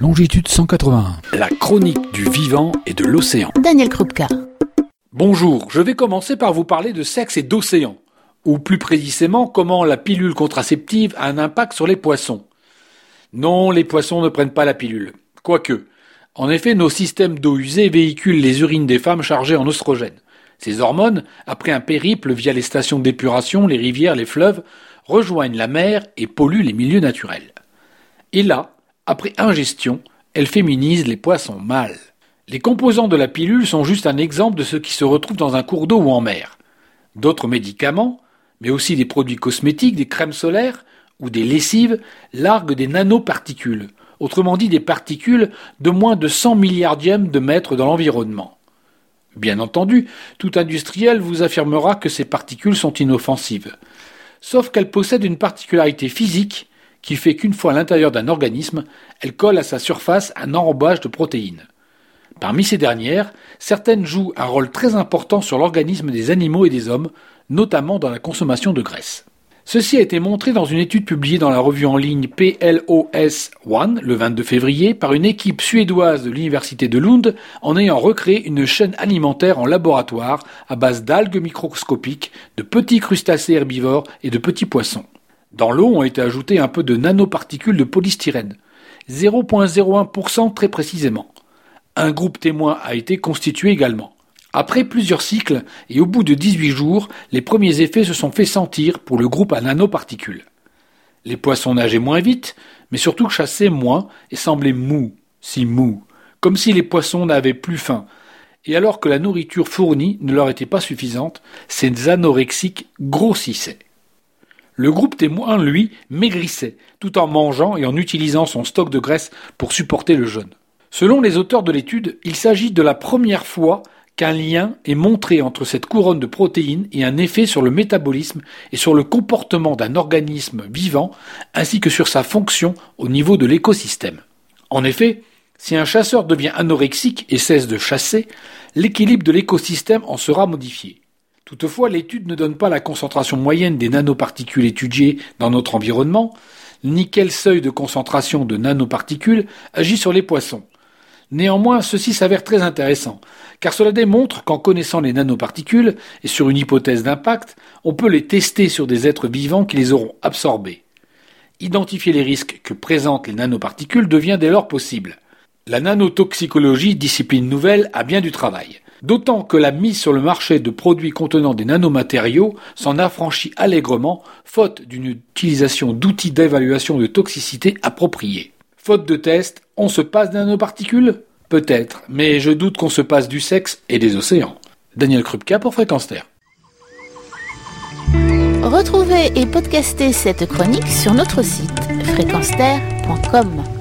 Longitude 181. La chronique du vivant et de l'océan. Daniel Krupka. Bonjour, je vais commencer par vous parler de sexe et d'océan. Ou plus précisément, comment la pilule contraceptive a un impact sur les poissons. Non, les poissons ne prennent pas la pilule. Quoique. En effet, nos systèmes d'eau usée véhiculent les urines des femmes chargées en oestrogènes. Ces hormones, après un périple via les stations d'épuration, les rivières, les fleuves, rejoignent la mer et polluent les milieux naturels. Et là, après ingestion, elles féminisent les poissons mâles. Les composants de la pilule sont juste un exemple de ce qui se retrouve dans un cours d'eau ou en mer. D'autres médicaments, mais aussi des produits cosmétiques, des crèmes solaires ou des lessives, larguent des nanoparticules, autrement dit des particules de moins de 100 milliardièmes de mètres dans l'environnement. Bien entendu, tout industriel vous affirmera que ces particules sont inoffensives, sauf qu'elles possèdent une particularité physique qui fait qu'une fois à l'intérieur d'un organisme, elles collent à sa surface un enrobage de protéines. Parmi ces dernières, certaines jouent un rôle très important sur l'organisme des animaux et des hommes, notamment dans la consommation de graisse. Ceci a été montré dans une étude publiée dans la revue en ligne PLOS ONE le 22 février par une équipe suédoise de l'université de Lund en ayant recréé une chaîne alimentaire en laboratoire à base d'algues microscopiques, de petits crustacés herbivores et de petits poissons. Dans l'eau ont été ajoutés un peu de nanoparticules de polystyrène, 0,01% très précisément. Un groupe témoin a été constitué également. Après plusieurs cycles et au bout de 18 jours, les premiers effets se sont fait sentir pour le groupe à nanoparticules. Les poissons nageaient moins vite, mais surtout chassaient moins et semblaient mous, si mous, comme si les poissons n'avaient plus faim. Et alors que la nourriture fournie ne leur était pas suffisante, ces anorexiques grossissaient. Le groupe témoin, lui, maigrissait, tout en mangeant et en utilisant son stock de graisse pour supporter le jeûne. Selon les auteurs de l'étude, il s'agit de la première fois qu'un lien est montré entre cette couronne de protéines et un effet sur le métabolisme et sur le comportement d'un organisme vivant, ainsi que sur sa fonction au niveau de l'écosystème. En effet, si un chasseur devient anorexique et cesse de chasser, l'équilibre de l'écosystème en sera modifié. Toutefois, l'étude ne donne pas la concentration moyenne des nanoparticules étudiées dans notre environnement, ni quel seuil de concentration de nanoparticules agit sur les poissons. Néanmoins, ceci s'avère très intéressant, car cela démontre qu'en connaissant les nanoparticules, et sur une hypothèse d'impact, on peut les tester sur des êtres vivants qui les auront absorbés. Identifier les risques que présentent les nanoparticules devient dès lors possible. La nanotoxicologie, discipline nouvelle, a bien du travail. D'autant que la mise sur le marché de produits contenant des nanomatériaux s'en affranchit allègrement, faute d'une utilisation d'outils d'évaluation de toxicité appropriés. Faute de tests, on se passe des nanoparticules? Peut-être, mais je doute qu'on se passe du sexe et des océans. Daniel Krupka pour Fréquence. Retrouvez et podcastez cette chronique sur notre site fréquenceterre.com.